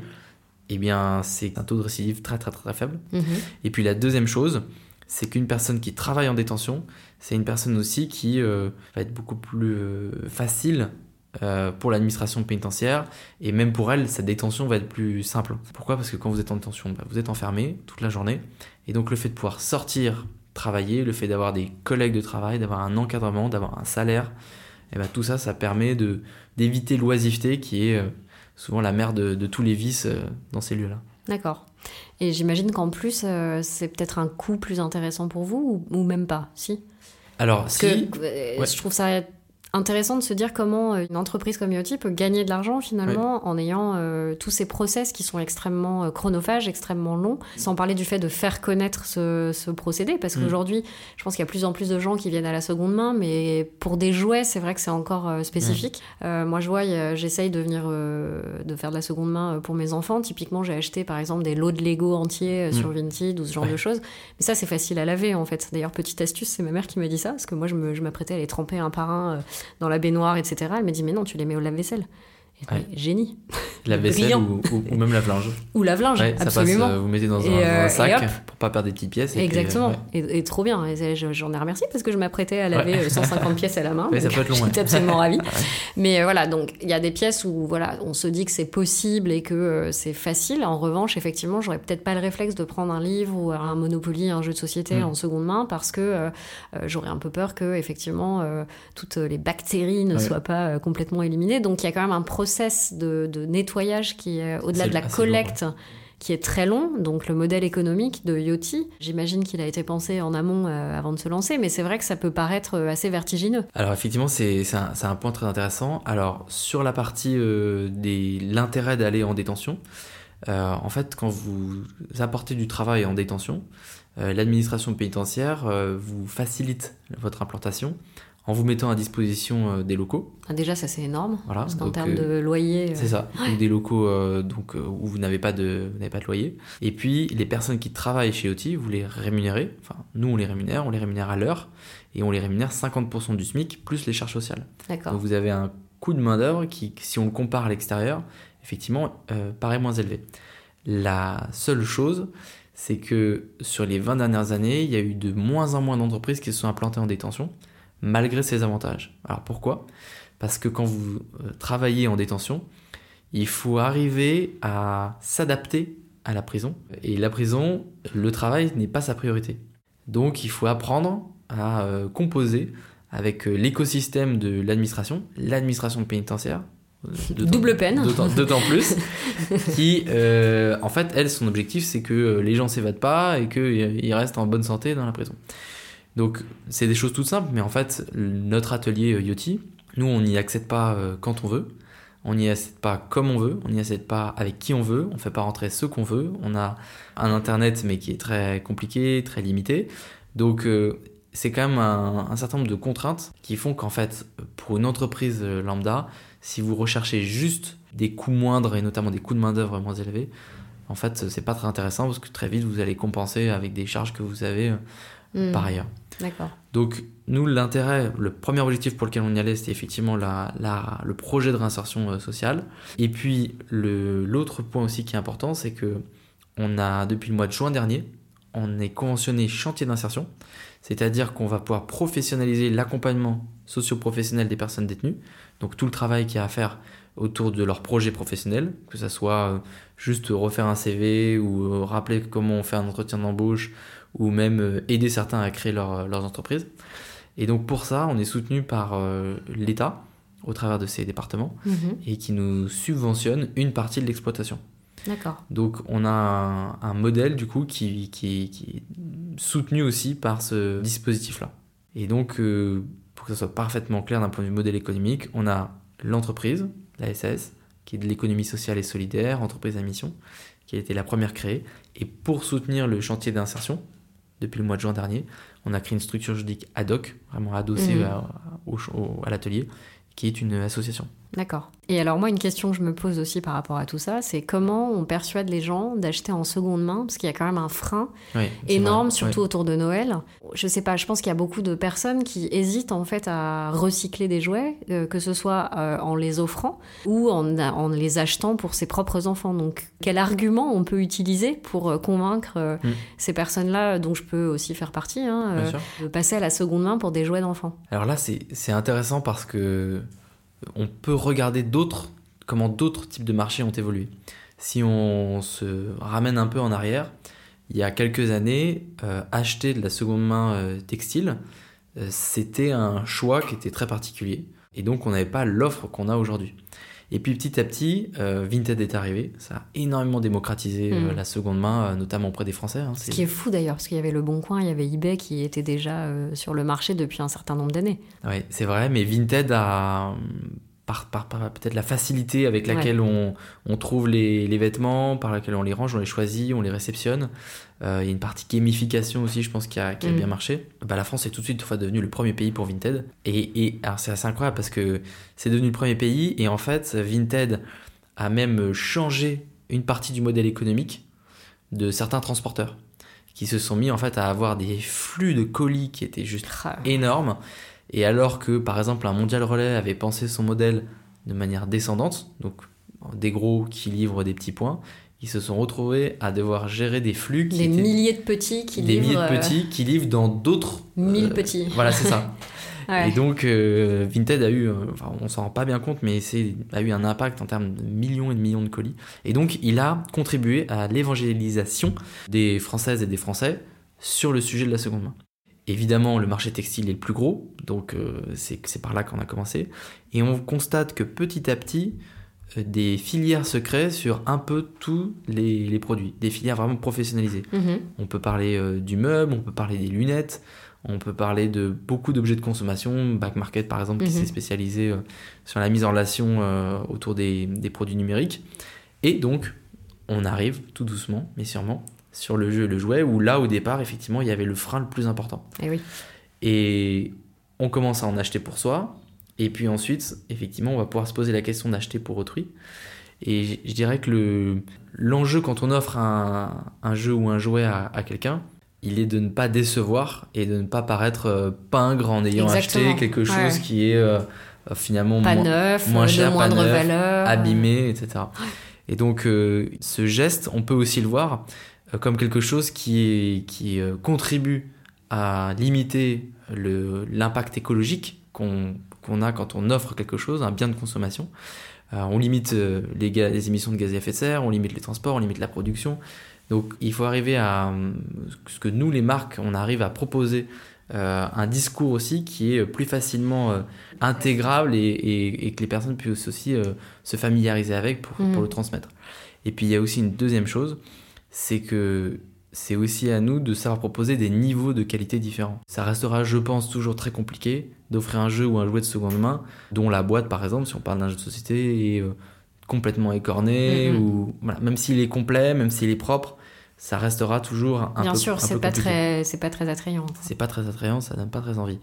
eh bien, c'est un taux de récidive très très très, très faible. Mhm. Et puis la deuxième chose, c'est qu'une personne qui travaille en détention, c'est une personne aussi qui euh, va être beaucoup plus euh, facile euh, pour l'administration pénitentiaire et même pour elle, sa détention va être plus simple. Pourquoi? Parce que quand vous êtes en détention, bah, vous êtes enfermé toute la journée et donc le fait de pouvoir sortir, travailler, le fait d'avoir des collègues de travail, d'avoir un encadrement, d'avoir un salaire, et ben tout ça, ça permet d'éviter l'oisiveté qui est souvent la mère de, de tous les vices euh, dans ces lieux-là. D'accord. Et j'imagine qu'en plus, euh, c'est peut-être un coût plus intéressant pour vous ou, ou même pas, si? Alors, Parce si, que euh, Ouais. je trouve ça intéressant de se dire comment euh, une entreprise comme Yoti peut gagner de l'argent finalement en ayant euh, tous ces process qui sont extrêmement euh, chronophages, extrêmement longs, sans parler du fait de faire connaître ce, ce procédé, parce Mm. qu'aujourd'hui, je pense qu'il y a plus en plus de gens qui viennent à la seconde main, mais pour des jouets, c'est vrai que c'est encore euh, spécifique. Euh, moi, je vois, j'essaye de venir de faire de la seconde main pour mes enfants. Typiquement, j'ai acheté par exemple des lots de Lego entiers euh, Mm. sur Vinted ou ce genre Ouais. de choses. Mais ça, c'est facile à laver en fait. D'ailleurs, petite astuce, c'est ma mère qui m'a dit ça, parce que moi, je m'apprêtais à les tremper un par un dans la baignoire, etc. Elle m'a dit, mais non, tu les mets au lave-vaisselle. Ouais. génie. la vaisselle ou, ou- ou même la linge. Ou lave-linge, Ouais, ça absolument. passe, euh, vous mettez dans un, Et, dans un euh, sac pour pas perdre des petites pièces. et Exactement. euh, ouais. Et, et trop bien. J'en ai remercié parce que je m'apprêtais à laver Ouais. euh, *laughs* 150 pièces à la main. Ouais, ça peut être long, *laughs* ouais. J'étais absolument ravie. *laughs* Mais voilà, donc il y a des pièces où voilà, on se dit que c'est possible et que euh, c'est facile. En revanche, effectivement, j'aurais peut-être pas le réflexe de prendre un livre ou un Monopoly, un jeu de société Mm. en seconde main parce que j'aurais un peu peur que effectivement toutes les bactéries ne Ouais. soient pas complètement éliminées. Donc il y a quand même un process de, de nettoyage qui est au-delà C'est de la collecte qui est très long, donc le modèle économique de Yoti, j'imagine qu'il a été pensé en amont euh, avant de se lancer, mais c'est vrai que ça peut paraître euh, assez vertigineux. Alors effectivement, c'est un, un point très intéressant. Alors sur la partie euh, des l'intérêt d'aller en détention, euh, en fait, quand vous apportez du travail en détention, euh, l'administration pénitentiaire euh, vous facilite votre implantation en vous mettant à disposition euh, des locaux. Ah, Déjà, ça c'est énorme, Voilà, parce qu'en termes euh, de loyer, euh, C'est ça. Donc des locaux donc où vous n'avez pas de vous pas de loyer. Et puis les personnes qui travaillent chez OTI, vous les rémunérez. Enfin, nous on les rémunère, on les rémunère à l'heure et on les rémunère 50% du SMIC plus les charges sociales. d'accord. Donc vous avez un coût de main d'œuvre qui, si on le compare à l'extérieur, effectivement euh, paraît moins élevé. La seule chose, c'est que sur les 20 dernières années, il y a eu de moins en moins d'entreprises qui se sont implantées en détention, malgré ces avantages. Alors pourquoi? Parce que quand vous euh, travaillez en détention, il faut arriver à s'adapter à la prison. Et la prison, le travail n'est pas sa priorité. Donc il faut apprendre à euh, composer avec euh, l'écosystème de l'administration, l'administration pénitentiaire, Double peine. D'autant plus. *laughs* qui, en fait, elle, son objectif, c'est que les gens s'évadent pas et qu'ils restent en bonne santé dans la prison. Donc, c'est des choses toutes simples, mais en fait, notre atelier Yoti, nous, on n'y accède pas quand on veut. On n'y accède pas comme on veut, on n'y accède pas avec qui on veut, on ne fait pas rentrer ce qu'on veut. On a un internet mais qui est très compliqué, très limité. Donc euh, c'est quand même un, certain nombre de contraintes qui font qu'en fait, pour une entreprise euh, lambda, si vous recherchez juste des coûts moindres et notamment des coûts de main-d'œuvre moins élevés, en fait, c'est pas très intéressant parce que très vite vous allez compenser avec des charges que vous avez euh, hmm. par ailleurs. D'accord. Donc, nous, l'intérêt, le premier objectif pour lequel on y allait, c'était effectivement le projet de réinsertion euh, sociale. Et puis, l'autre point aussi qui est important, c'est que on a, depuis le mois de juin dernier, on est conventionné chantier d'insertion, c'est-à-dire qu'on va pouvoir professionnaliser l'accompagnement socio-professionnel des personnes détenues, donc tout le travail qu'il y a à faire autour de leur projet professionnel, que ce soit euh, juste refaire un CV ou euh, rappeler comment on fait un entretien d'embauche ou même euh, aider certains à créer leur, leurs entreprises. Et donc pour ça, on est soutenu par l'État au travers de ces départements mhm. et qui nous subventionne une partie de l'exploitation. D'accord. Donc on a un, modèle du coup qui, qui, qui, est soutenu aussi par ce dispositif-là. Et donc pour que ce soit parfaitement clair d'un point de vue modèle économique, on a l'entreprise, la SAS, qui est de l'économie sociale et solidaire, entreprise à mission, qui a été la première créée. Et pour soutenir le chantier d'insertion, depuis le mois de juin dernier, on a créé une structure juridique ad hoc, vraiment adossée mmh. à l'atelier, qui est une association. D'accord. Et alors moi, une question que je me pose aussi par rapport à tout ça, c'est comment on persuade les gens d'acheter en seconde main, parce qu'il y a quand même un frein énorme, surtout autour de Noël. Je sais pas, je pense qu'il y a beaucoup de personnes qui hésitent en fait à recycler des jouets, euh, que ce soit euh, en les offrant ou en, en, les achetant pour ses propres enfants. Donc quel argument on peut utiliser pour euh, convaincre mm. ces personnes-là, dont je peux aussi faire partie, hein, de passer à la seconde main pour des jouets d'enfants? Alors là, c'est intéressant parce que on peut regarder d'autres, comment d'autres types de marchés ont évolué. Si on se ramène un peu en arrière, il y a quelques années, euh, acheter de la seconde main euh, textile, euh, c'était un choix qui était très particulier. Et donc, on n'avait pas l'offre qu'on a aujourd'hui. Et puis petit à petit, Vinted est arrivé. Ça a énormément démocratisé mm. la seconde main, notamment auprès des Français. Hein. Ce qui est fou d'ailleurs, parce qu'il y avait Le Bon Coin, il y avait eBay qui était déjà sur le marché depuis un certain nombre d'années. Oui, c'est vrai, mais Vinted a par, peut-être la facilité avec laquelle on, trouve les, vêtements, par laquelle on les range, on les choisit, on les réceptionne. Euh, il y a une partie gamification aussi, je pense, qui a, mm. bien marché. Bah, la France est tout de suite devenue le premier pays pour Vinted. Et, et c'est assez incroyable parce que c'est devenu le premier pays et en fait, Vinted a même changé une partie du modèle économique de certains transporteurs qui se sont mis en fait à avoir des flux de colis qui étaient juste énormes et alors que, par exemple, un Mondial Relais avait pensé son modèle de manière descendante, donc des gros qui livrent des petits points, ils se sont retrouvés à devoir gérer des flux qui des milliers de petits qui des livrent milliers de petits qui livrent dans d'autres mille euh, petits. voilà c'est ça. *laughs* Et donc euh, Vinted a eu enfin, on s'en rend pas bien compte mais c'est a eu un impact en termes de millions et de millions de colis. Et donc il a contribué à l'évangélisation des françaises et des français sur le sujet de la seconde main Évidemment, le marché textile est le plus gros, donc euh, c'est par là qu'on a commencé. Et on constate que petit à petit, euh, des filières se créent sur un peu tous les, produits, des filières vraiment professionnalisées. Mhm. On peut parler euh, du meuble, on peut parler des lunettes, on peut parler de beaucoup d'objets de consommation, Back Market par exemple, qui mhm. s'est spécialisé sur la mise en relation autour des, des produits numériques. Et donc, on arrive tout doucement, mais sûrement, sur le jeu, le jouet, où là, au départ, effectivement, il y avait le frein le plus important. Et eh oui. Et on commence à en acheter pour soi, et puis ensuite, effectivement, on va pouvoir se poser la question d'acheter pour autrui. Et je dirais que le, l'enjeu quand on offre un, un jeu ou un jouet à, quelqu'un, il est de ne pas décevoir et de ne pas paraître euh, pingre en ayant acheté quelque chose qui est euh, finalement pas moins, neuf, moins cher, de moindre pas neuf, valeur, abîmé, etc. Et donc, euh, ce geste, on peut aussi le voir euh, comme quelque chose qui, qui euh, contribue à limiter l'impact écologique qu'on a quand on offre quelque chose, un bien de consommation. Euh, on limite les, les, émissions de gaz à effet de serre, on limite les transports, on limite la production. Donc il faut arriver à ce que nous, les marques, on arrive à proposer euh, un discours aussi qui est plus facilement euh, intégrable et, et- et que les personnes puissent aussi euh, se familiariser avec pour, pour le transmettre. Et puis il y a aussi une deuxième chose, c'est que c'est aussi à nous de savoir proposer des niveaux de qualité différents. Ça restera, je pense, toujours très compliqué d'offrir un jeu ou un jouet de seconde main, dont la boîte, par exemple, si on parle d'un jeu de société, est euh, complètement écorné, Mhm. ou voilà, même s'il est complet, même s'il est propre, ça restera toujours un Bien peu sûr, c'est pas très, c'est pas très attrayant. C'est pas très attrayant, ça donne pas très envie.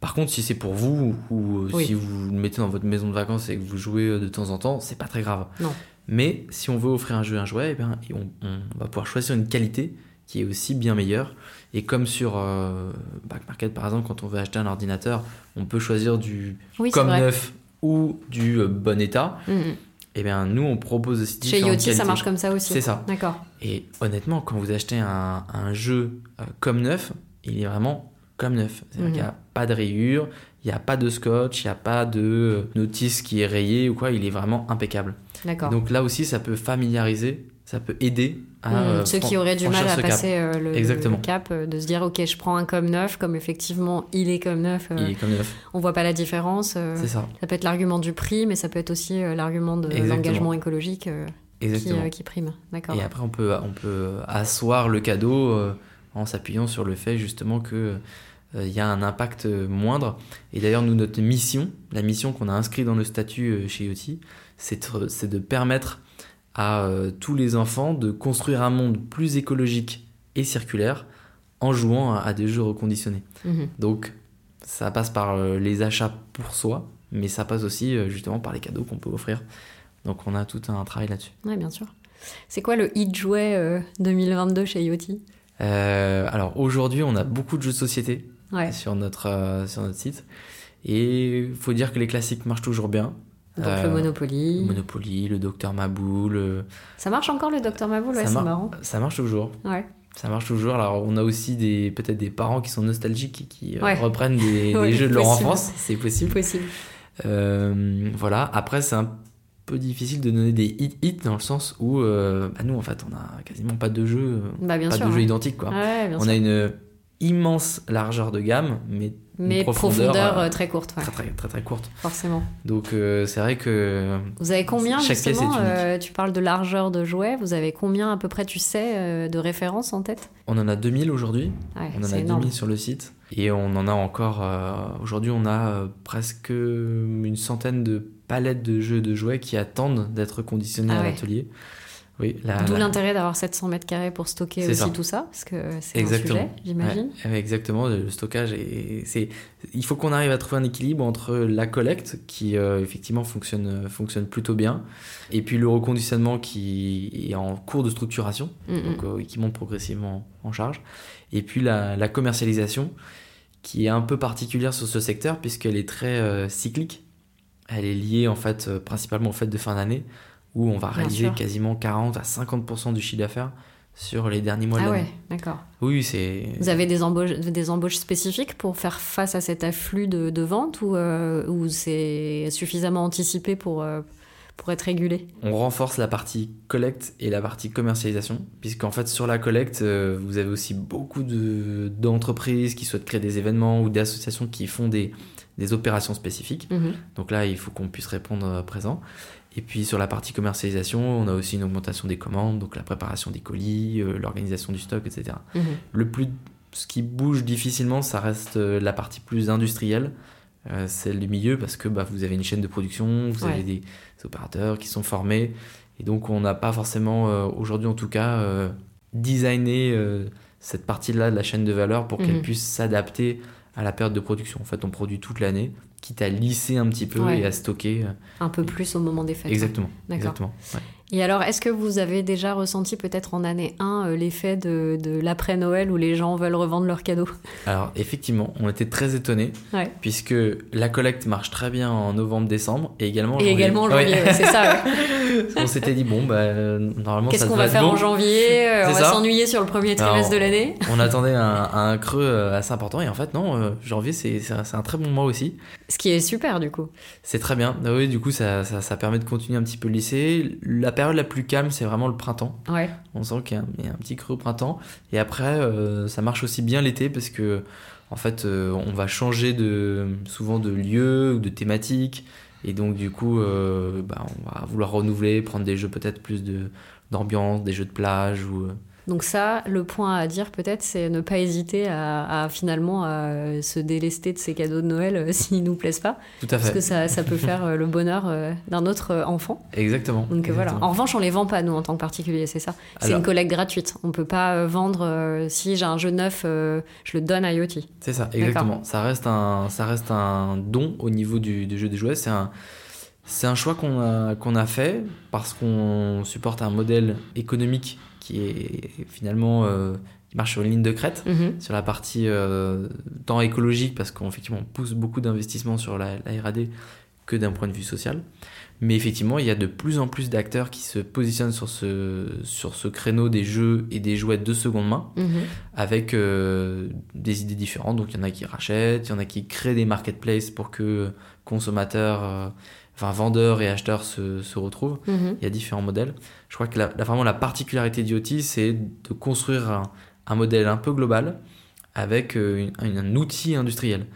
Par contre, si c'est pour vous ou euh, Oui. si vous le mettez dans votre maison de vacances et que vous jouez euh, de temps en temps, c'est pas très grave. Non. Mais si on veut offrir un jeu, un jouet, eh bien, et on, on va pouvoir choisir une qualité qui est aussi bien meilleure. Et comme sur euh, Back Market par exemple, quand on veut acheter un ordinateur, on peut choisir du Oui, comme neuf ou du euh, bon état. Mhm. Et bien, nous, on propose aussi Chez Yoti, ça qualités. marche comme ça aussi. C'est ça. D'accord. Et honnêtement, quand vous achetez un, un jeu euh, comme neuf, il est vraiment comme neuf. C'est-à-dire Mhm. qu'il n'y a pas de rayures, il n'y a pas de scotch, il n'y a pas de euh, notice qui est rayée ou quoi, il est vraiment impeccable. D'accord. Donc là aussi, ça peut familiariser, ça peut aider à Mhm. euh, Ceux qui auraient du mal à cap. passer euh, le, Exactement. le cap, de se dire ok, je prends un comme neuf, comme effectivement il est comme neuf, euh, Il est comme neuf, on voit pas la différence. euh, c'est ça. ça peut être l'argument du prix, mais ça peut être aussi l'argument de l'engagement écologique qui, qui prime. D'accord. Et après, on peut, on peut asseoir le cadeau en s'appuyant sur le fait justement que euh, il y a un impact euh, moindre. Et d'ailleurs, nous, notre mission, la mission qu'on a inscrite dans le statut euh, chez Yoti, c'est de, permettre à tous les enfants de construire un monde plus écologique et circulaire en jouant à, des jeux reconditionnés. Mhm. Donc, ça passe par les achats pour soi, mais ça passe aussi justement par les cadeaux qu'on peut offrir. Donc, on a tout un travail là-dessus. Ouais, bien sûr. C'est quoi le hit jouet euh, 2022 chez Yoti? Euh, alors aujourd'hui, on a beaucoup de jeux de société Ouais. sur, notre, euh, sur notre site. Et il faut dire que les classiques marchent toujours bien. Donc Euh, le Monopoly. Le Monopoly, le Docteur Maboul, euh, Ça marche encore le Docteur Maboul Ouais, c'est mar- marrant. ça marche toujours. Ouais. Ça marche toujours. Alors on a aussi des peut-être des parents qui sont nostalgiques et qui euh, Ouais. reprennent des, *laughs* jeux de leur possible. enfance. C'est C'est possible. possible. Euh, voilà. Après, c'est un peu difficile de donner des hits hits dans le sens où euh, bah, nous en fait on a quasiment pas de jeux, euh, Bah pas sûr. de jeux ouais. identiques quoi. Ouais, on sûr. a une immense largeur de gamme, mais une Mais profondeur, euh, euh, très courte, ouais, très, très très très courte. forcément. Donc euh, c'est vrai que Vous avez combien Chaque pièce justement est unique. euh, Tu parles de largeur de jouets. Vous avez combien à peu près, tu sais, euh, de références en tête? On en a 2000 aujourd'hui, on en a énorme. 2000 sur le site et on en a encore euh, aujourd'hui on a euh, presque une centaine de palettes de jeux de jouets qui attendent d'être conditionnés Ah à ouais. l'atelier. Oui, la- D'où la- l'intérêt d'avoir 700 mètres carrés pour stocker aussi ça. tout ça, parce que c'est un sujet, j'imagine. Ouais, exactement, le stockage. C'est, il faut qu'on arrive à trouver un équilibre entre la collecte, qui euh, effectivement fonctionne, fonctionne plutôt bien, et puis le reconditionnement qui est en cours de structuration, Mm, donc euh, qui monte progressivement en charge, et puis la, la commercialisation, qui est un peu particulière sur ce secteur, puisqu'elle est très euh, cyclique. Elle est liée en fait euh, principalement au fait de fin d'année, où on va Bien réaliser sûr. quasiment 40 à 50% du chiffre d'affaires sur les derniers mois de Ah l'année. ouais, d'accord. Oui, c'est. Vous avez des embauches, des embauches spécifiques pour faire face à cet afflux de, de ventes ou, euh, ou c'est suffisamment anticipé pour, euh, pour être régulé? On renforce la partie collecte et la partie commercialisation, puisqu'en fait sur la collecte, vous avez aussi beaucoup de- d'entreprises qui souhaitent créer des événements ou d'associations qui font des, des opérations spécifiques. Mhm. Donc là, il faut qu'on puisse répondre euh, présent. Et puis sur la partie commercialisation, on a aussi une augmentation des commandes, donc la préparation des colis, euh, l'organisation du stock, etc. Mhm. Le plus, ce qui bouge difficilement, ça reste euh, la partie plus industrielle, euh, celle du milieu, parce que bah, vous avez une chaîne de production, vous Ouais. avez des, des opérateurs qui sont formés, et donc on n'a pas forcément, euh, aujourd'hui en tout cas, designé cette partie-là de la chaîne de valeur pour Mhm. qu'elle puisse s'adapter à la période de production. En fait, on produit toute l'année, quitte à lisser un petit peu Ouais. et à stocker. euh, Un peu plus au moment des fêtes. exactement. D'accord. exactement ouais. Et alors, est-ce que vous avez déjà ressenti peut-être en année 1 euh, l'effet de, de l'après-Noël où les gens veulent revendre leurs cadeaux? Alors effectivement, on était très étonnés Ouais. puisque la collecte marche très bien en novembre-décembre et également en Et janvier. également en janvier, ouais, c'est ça. ouais. *laughs* on s'était dit bon bah normalement Qu'est-ce qu'on va faire bon. en janvier Euh, On va s'ennuyer sur le premier trimestre Alors, de l'année *laughs* On attendait un, un creux euh, assez important et en fait non, euh, janvier c'est c'est un, c'est un très bon mois aussi. Ce qui est super du coup. C'est très bien. Ah oui, du coup ça, ça, ça permet de continuer un petit peu le lycée. La période la plus calme c'est vraiment le printemps. Ouais. On sent qu'il y, a un- il y a un petit creux au printemps et après euh, ça marche aussi bien l'été parce que en fait, euh, on va changer de, souvent de lieu ou de thématique. Et donc, du coup, euh, bah, on va vouloir renouveler, prendre des jeux peut-être plus de, d'ambiance, des jeux de plage ou. Euh, Donc ça, le point à dire peut-être, c'est ne pas hésiter à, à finalement à se délester de ces cadeaux de Noël euh, *laughs* s'ils nous plaisent pas, Tout à parce que fait. ça, ça peut faire euh, le bonheur euh, d'un autre euh, enfant. Exactement. Donc euh, voilà. En revanche, on les vend pas nous en tant que particulier, c'est ça. C'est une collecte gratuite. On peut pas euh, vendre euh, si j'ai un jeu neuf, euh, je le donne à Yoti. C'est ça, exactement. Ça reste un, ça reste un don au niveau du, du jeu des jouets. C'est un, c'est un choix qu'on a, qu'on a fait parce qu'on supporte un modèle économique qui est finalement euh, qui marche sur une ligne de crête. Mhm. Sur la partie euh, tant écologique, parce qu'effectivement on pousse beaucoup d'investissements sur la, la RD que d'un point de vue social. Mais effectivement, il y a de plus en plus d'acteurs qui se positionnent sur ce, sur ce créneau des jeux et des jouets de seconde main Mhm. avec euh, des idées différentes. Donc il y en a qui rachètent, il y en a qui créent des marketplaces pour que consommateurs, enfin vendeurs et acheteurs se, se retrouvent. Mhm. Il y a différents modèles. Je crois que la, la- vraiment la particularité d'IoT, c'est de construire un, un modèle un peu global avec euh, une- un, outil industriel.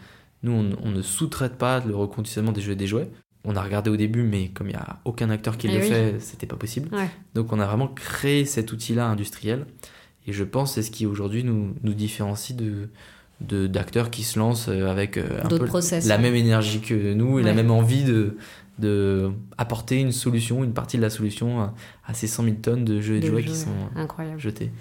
Nous, on, on ne sous-traite pas le reconditionnement des jeux et des jouets. On a regardé au début, mais comme il n'y a aucun acteur qui Eh le oui. fait, c'était pas possible. Ouais. Donc on a vraiment créé cet outil-là industriel. Et je pense que c'est ce qui aujourd'hui nous, nous différencie de d'acteurs qui se lancent euh, avec euh, un D'autres peu process. la même énergie que nous et la même envie de, de apporter une solution, une partie de la solution à, ces 100 000 tonnes de jeux et de, De jouets jeux, qui sont Incroyable. jetés.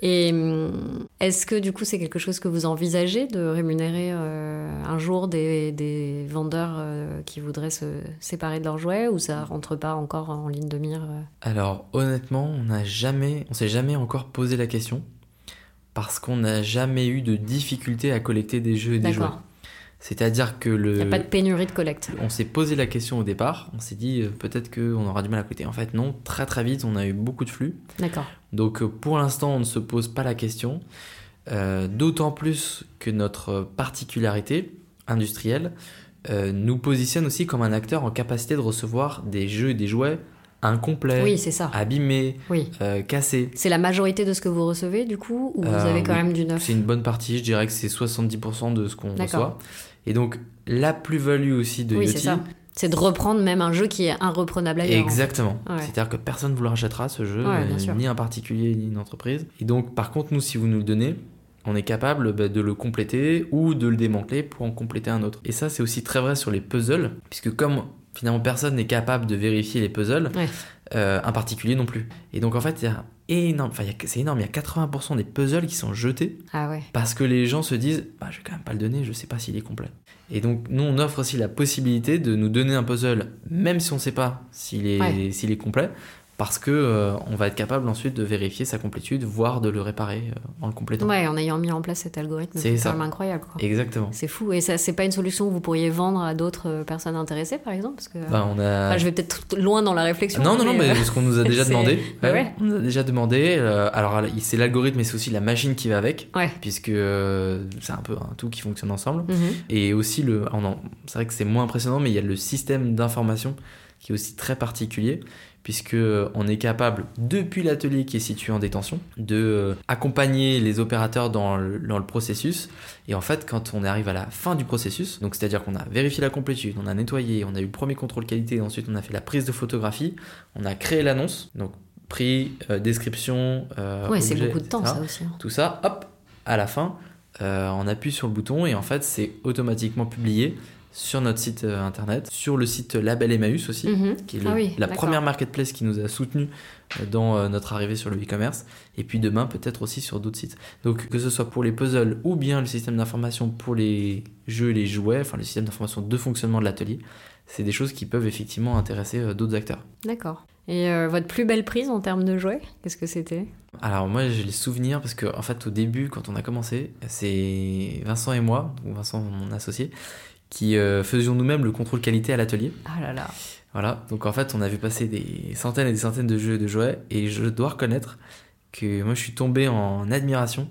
Et hum, est-ce que du coup c'est quelque chose que vous envisagez de rémunérer euh, un jour des, des vendeurs euh, qui voudraient se séparer de leurs jouets ou ça rentre pas encore en ligne de mire euh? Alors honnêtement, on n'a jamais, on s'est jamais encore posé la question parce qu'on n'a jamais eu de difficulté à collecter des jeux et des jouets. C'est-à-dire que le Il n'y a pas de pénurie de collecte. On s'est posé la question au départ, on s'est dit euh, peut-être qu'on aura du mal à coûter. En fait, non, très très vite, on a eu beaucoup de flux. D'accord. Donc euh, pour l'instant, on ne se pose pas la question. Euh, D'autant plus que notre particularité industrielle euh, nous positionne aussi comme un acteur en capacité de recevoir des jeux et des jouets incomplets, Oui, c'est ça. abîmés, Oui. cassés. C'est la majorité de ce que vous recevez du coup ou vous avez quand oui. même du neuf C'est une bonne partie, je dirais que c'est 70% de ce qu'on reçoit. Et donc la plus-value aussi de Oui, Yoti, c'est de reprendre même un jeu qui est irreprenable ailleurs. en fait. Exactement. Ouais. C'est-à-dire que personne ne vous le rachètera ce jeu, Ouais, euh, ni un particulier ni une entreprise. Et donc, par contre, nous, si vous nous le donnez, on est capable bah, de le compléter ou de le démanteler pour en compléter un autre. Et ça, c'est aussi très vrai sur les puzzles, puisque comme finalement personne n'est capable de vérifier les puzzles, Ouais. euh, un particulier non plus. Et donc, en fait, il y a énorme, enfin, c'est énorme, il y a 80% des puzzles qui sont jetés Ah ouais. parce que les gens se disent bah, je vais quand même pas le donner, je sais pas s'il est complet. Et donc nous on offre aussi la possibilité de nous donner un puzzle même si on sait pas s'il est Ouais. est complet parce que euh, on va être capable ensuite de vérifier sa complétude, voire de le réparer euh, en le complétant. Ouais, en ayant mis en place cet algorithme, C'est même incroyable. Quoi. Exactement. C'est fou. Et ça, c'est pas une solution que vous pourriez vendre à d'autres euh, personnes intéressées, par exemple parce que... Bah, on a Enfin, je vais peut-être loin dans la réflexion. Non, non, non, mais ce qu'on nous a déjà *laughs* demandé. *laughs* Ouais, ouais. On nous a déjà demandé. euh, alors, c'est l'algorithme, mais c'est aussi la machine qui va avec, Ouais. puisque c'est un peu un tout qui fonctionne ensemble. Mhm. Et aussi, le, en- c'est vrai que c'est moins impressionnant, mais il y a le système d'information qui est aussi très particulier, puisque euh, on est capable, depuis l'atelier qui est situé en détention, de euh, accompagner les opérateurs dans le, dans le processus. Et en fait, quand on arrive à la fin du processus, donc c'est-à-dire qu'on a vérifié la complétude, on a nettoyé, on a eu le premier contrôle qualité, ensuite on a fait la prise de photographie, on a créé l'annonce, donc prix, euh, description, euh, Ouais, c'est beaucoup de temps, etc. ça aussi. hein. Tout ça, hop, à la fin, euh, on appuie sur le bouton et en fait, c'est automatiquement publié sur notre site euh, internet, sur le site Label Emmaüs aussi, Mhm. qui est le- Ah oui, la première marketplace qui nous a soutenus euh, dans euh, notre arrivée sur le e-commerce, et puis demain peut-être aussi sur d'autres sites. Donc que ce soit pour les puzzles ou bien le système d'information pour les jeux et les jouets, enfin le système d'information de fonctionnement de l'atelier, c'est des choses qui peuvent effectivement intéresser d'autres acteurs. D'accord. Et euh, votre plus belle prise en termes de jouets, qu'est-ce que c'était? Alors moi j'ai les souvenirs parce que en fait au début quand on a commencé c'est Vincent et moi, donc Vincent mon associé, qui euh, faisions nous-mêmes le contrôle qualité à l'atelier. Ah là là. Voilà, donc en fait on a vu passer des centaines et des centaines de jeux et de jouets et je dois reconnaître que moi je suis tombé en admiration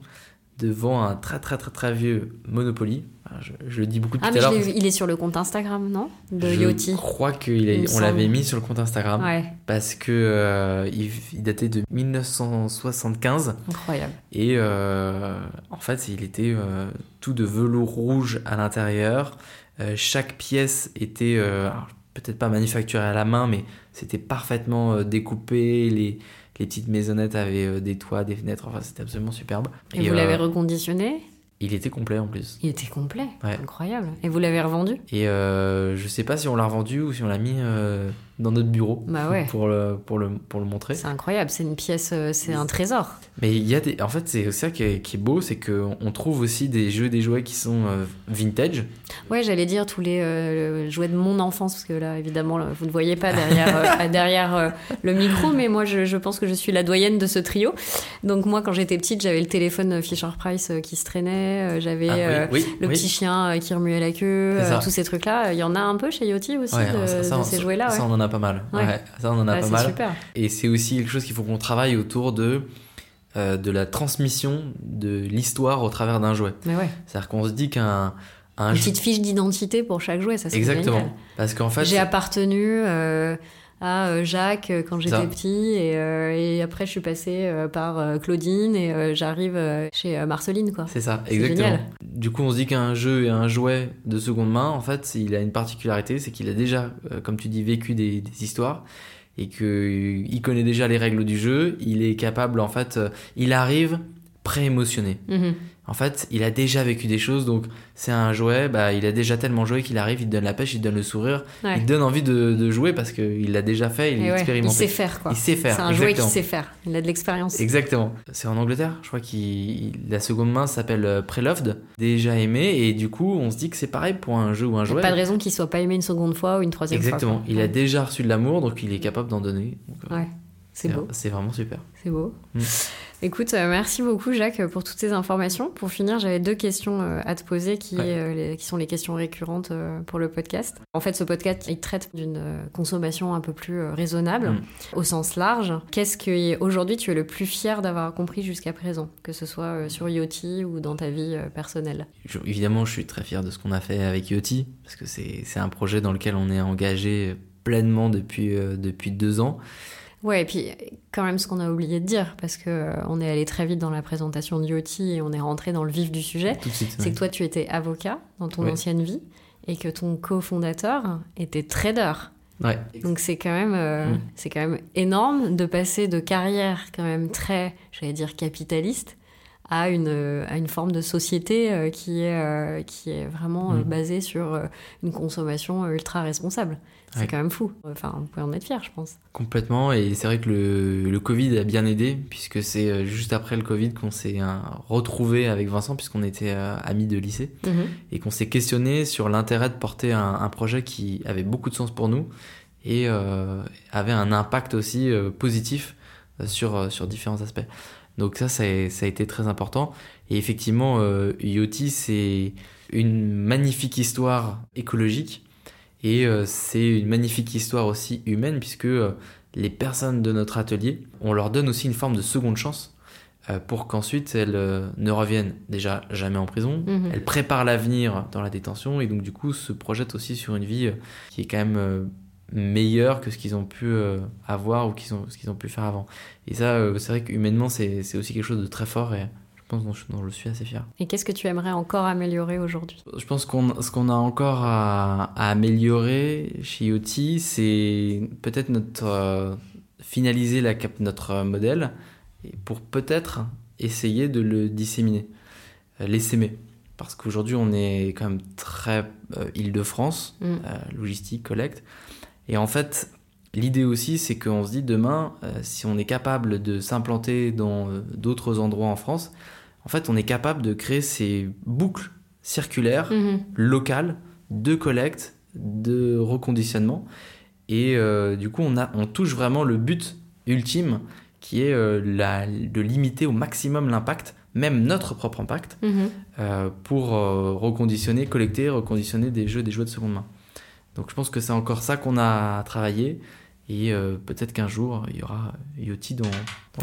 devant un très très très très vieux Monopoly. Je, je le dis beaucoup Ah, tout mais à je l'heure. il est sur le compte Instagram, non? De Je Yoti. crois qu'on l'avait mis sur le compte Instagram Ouais, parce que euh, il, il datait de 1975 incroyable. et euh, en fait il était euh, tout de velours rouge à l'intérieur. Euh, chaque pièce était euh, peut-être pas manufacturée à la main mais c'était parfaitement euh, découpé. Les, les petites maisonnettes avaient des toits, des fenêtres. Enfin c'était absolument superbe. Et, vous l'avez reconditionné? Il était complet en plus. Il était complet. Ouais. Incroyable. Et vous l'avez revendu? Et euh, je sais pas si on l'a revendu ou si on l'a mis euh, dans notre bureau Bah ouais. *laughs* pour, le, pour, le, pour le montrer. C'est incroyable, c'est une pièce, euh, c'est un trésor. Mais il y a des... En fait, c'est ça qui est, qui est beau, c'est qu'on trouve aussi des jeux, des jouets qui sont euh, vintage. Ouais, j'allais dire tous les euh, jouets de mon enfance, parce que là, évidemment, vous ne voyez pas derrière, euh, *laughs* derrière euh, le micro, mais moi, je, je pense que je suis la doyenne de ce trio. Donc moi, quand j'étais petite, j'avais le téléphone Fisher Price euh, qui se traînait, j'avais Ah, oui, oui, le oui. petit chien qui remuait la queue, tous ces trucs-là. Il y en a un peu chez Yoti aussi, Ouais, de, ça, ça, de ces jouets-là. Ouais. A pas mal. Ouais. Ouais, ça, on en a Ouais, pas mal. super. Et c'est aussi quelque chose qu'il faut qu'on travaille autour de, euh, de la transmission de l'histoire au travers d'un jouet. Mais ouais, C'est-à-dire qu'on se dit qu'un un une jeu- petite fiche d'identité pour chaque jouet, ça c'est Exactement. génial. Parce qu'en fait, J'ai appartenu euh, à euh, Jacques euh, quand j'étais petit et, euh, et après je suis passée par Claudine et j'arrive chez Marceline quoi. C'est ça, exactement. génial. Du coup, on se dit qu'un jeu et un jouet de seconde main, en fait, il a une particularité, c'est qu'il a déjà, comme tu dis, vécu des, des histoires et qu'il connaît déjà les règles du jeu. Il est capable, en fait, il arrive pré-émotionné. Mhm. En fait, il a déjà vécu des choses, donc c'est un jouet, bah, il a déjà tellement joué qu'il arrive, il te donne la pêche, il te donne le sourire, Ouais. il te donne envie de, de jouer parce qu'il l'a déjà fait, il ouais, expérimenté. il sait faire quoi. Il sait faire, C'est un jouet qui exactement. sait faire. Il a de l'expérience. Exactement. C'est en Angleterre, je crois qu'il la seconde main s'appelle euh, Preloved, déjà aimé, et du coup on se dit que c'est pareil pour un jeu ou un Il n'y jouet. a pas de raison qu'il soit pas aimé une seconde fois ou une troisième Exactement. fois. quoi. Il a déjà reçu de l'amour, donc il est capable d'en donner. Donc, euh, Ouais, c'est beau. C'est vraiment super. C'est beau. Mm. Écoute, euh, merci beaucoup Jacques pour toutes ces informations. Pour finir, j'avais deux questions euh, à te poser qui, Ouais. euh, les- qui sont les questions récurrentes pour le podcast. En fait, ce podcast, il traite d'une consommation un peu plus raisonnable Mm. au sens large. Qu'est-ce que aujourd'hui tu es le plus fier d'avoir compris jusqu'à présent, que ce soit sur Yoti ou dans ta vie personnelle? Je- évidemment, je suis très fier de ce qu'on a fait avec Yoti, parce que c'est c'est un projet dans lequel on est engagé pleinement depuis, euh, depuis deux ans. Ouais, et puis quand même ce qu'on a oublié de dire, parce que euh, on est allé très vite dans la présentation de Yoti et on est rentré dans le vif du sujet. C'est ouais. que toi, tu étais avocat dans ton Ouais. ancienne vie et que ton cofondateur était trader. Ouais. Donc c'est quand même, euh, Mm. c'est quand même énorme de passer de carrière quand même très, j'allais dire capitaliste, à une euh, à une forme de société qui est qui est vraiment Mm. basée sur une consommation ultra responsable. C'est Ouais. quand même fou. Enfin, vous pouvez en être fier, je pense. Complètement, et c'est vrai que le, le Covid a bien aidé, puisque c'est euh, juste après le Covid qu'on s'est euh, retrouvé avec Vincent, puisqu'on était euh, amis de lycée, et qu'on s'est questionné sur l'intérêt de porter un, un projet qui avait beaucoup de sens pour nous, et euh, avait un impact aussi euh, positif sur, sur différents aspects. Donc ça, ça a, ça a été très important. Et effectivement, euh, Yoti, c'est une magnifique histoire écologique, et euh, c'est une magnifique histoire aussi humaine, puisque euh, les personnes de notre atelier, on leur donne aussi une forme de seconde chance euh, pour qu'ensuite elles ne reviennent déjà jamais en prison. Mhm. Elles préparent l'avenir dans la détention et donc du coup se projettent aussi sur une vie qui est quand même meilleure que ce qu'ils ont pu avoir ou ce qu'ils ont pu faire avant. Et ça, c'est vrai qu'humainement, c'est c'est aussi quelque chose de très fort et pense dont je, dont je suis assez fier. Et qu'est-ce que tu aimerais encore améliorer aujourd'hui? Je pense qu'on ce qu'on a encore à, à améliorer chez Yoti, c'est peut-être notre euh, finaliser la cap- notre modèle et pour peut-être essayer de le disséminer, euh, l'essaimer. Parce qu'aujourd'hui, on est quand même très euh, Île-de-France, Mm. euh, logistique, collecte. Et en fait, l'idée aussi, c'est qu'on se dit demain, euh, si on est capable de s'implanter dans euh, d'autres endroits en France, en fait, on est capable de créer ces boucles circulaires Mhm. locales de collecte, de reconditionnement. Et euh, du coup, on, a, on touche vraiment le but ultime qui est euh, la- de limiter au maximum l'impact, même notre propre impact, Mhm. euh, pour reconditionner, collecter, reconditionner des jeux, des jouets de seconde main. Donc je pense que c'est encore ça qu'on a à Et peut-être qu'un jour, il y aura Yoti dans,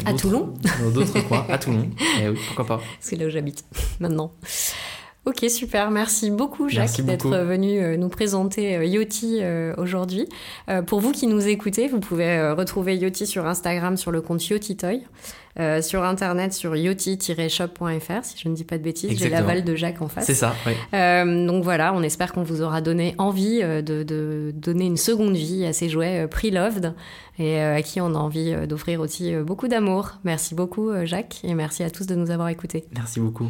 à Toulon Dans d'autres coins, à Toulon. *laughs* Et oui, pourquoi pas. C'est là où j'habite maintenant. Ok, super. Merci beaucoup, Jacques, d'être venu euh, nous présenter euh, Yoti euh, aujourd'hui. Pour vous qui nous écoutez, vous pouvez retrouver Yoti sur Instagram sur le compte Yoti Toy, sur Internet sur yoti-shop.fr, si je ne dis pas de bêtises. J'ai l'aval de Jacques en face. C'est ça, oui. donc voilà, on espère qu'on vous aura donné envie de, de, donner une seconde vie à ces jouets pre-loved et à qui on a envie d'offrir aussi beaucoup d'amour. Merci beaucoup, Jacques, et merci à tous de nous avoir écoutés. Merci beaucoup.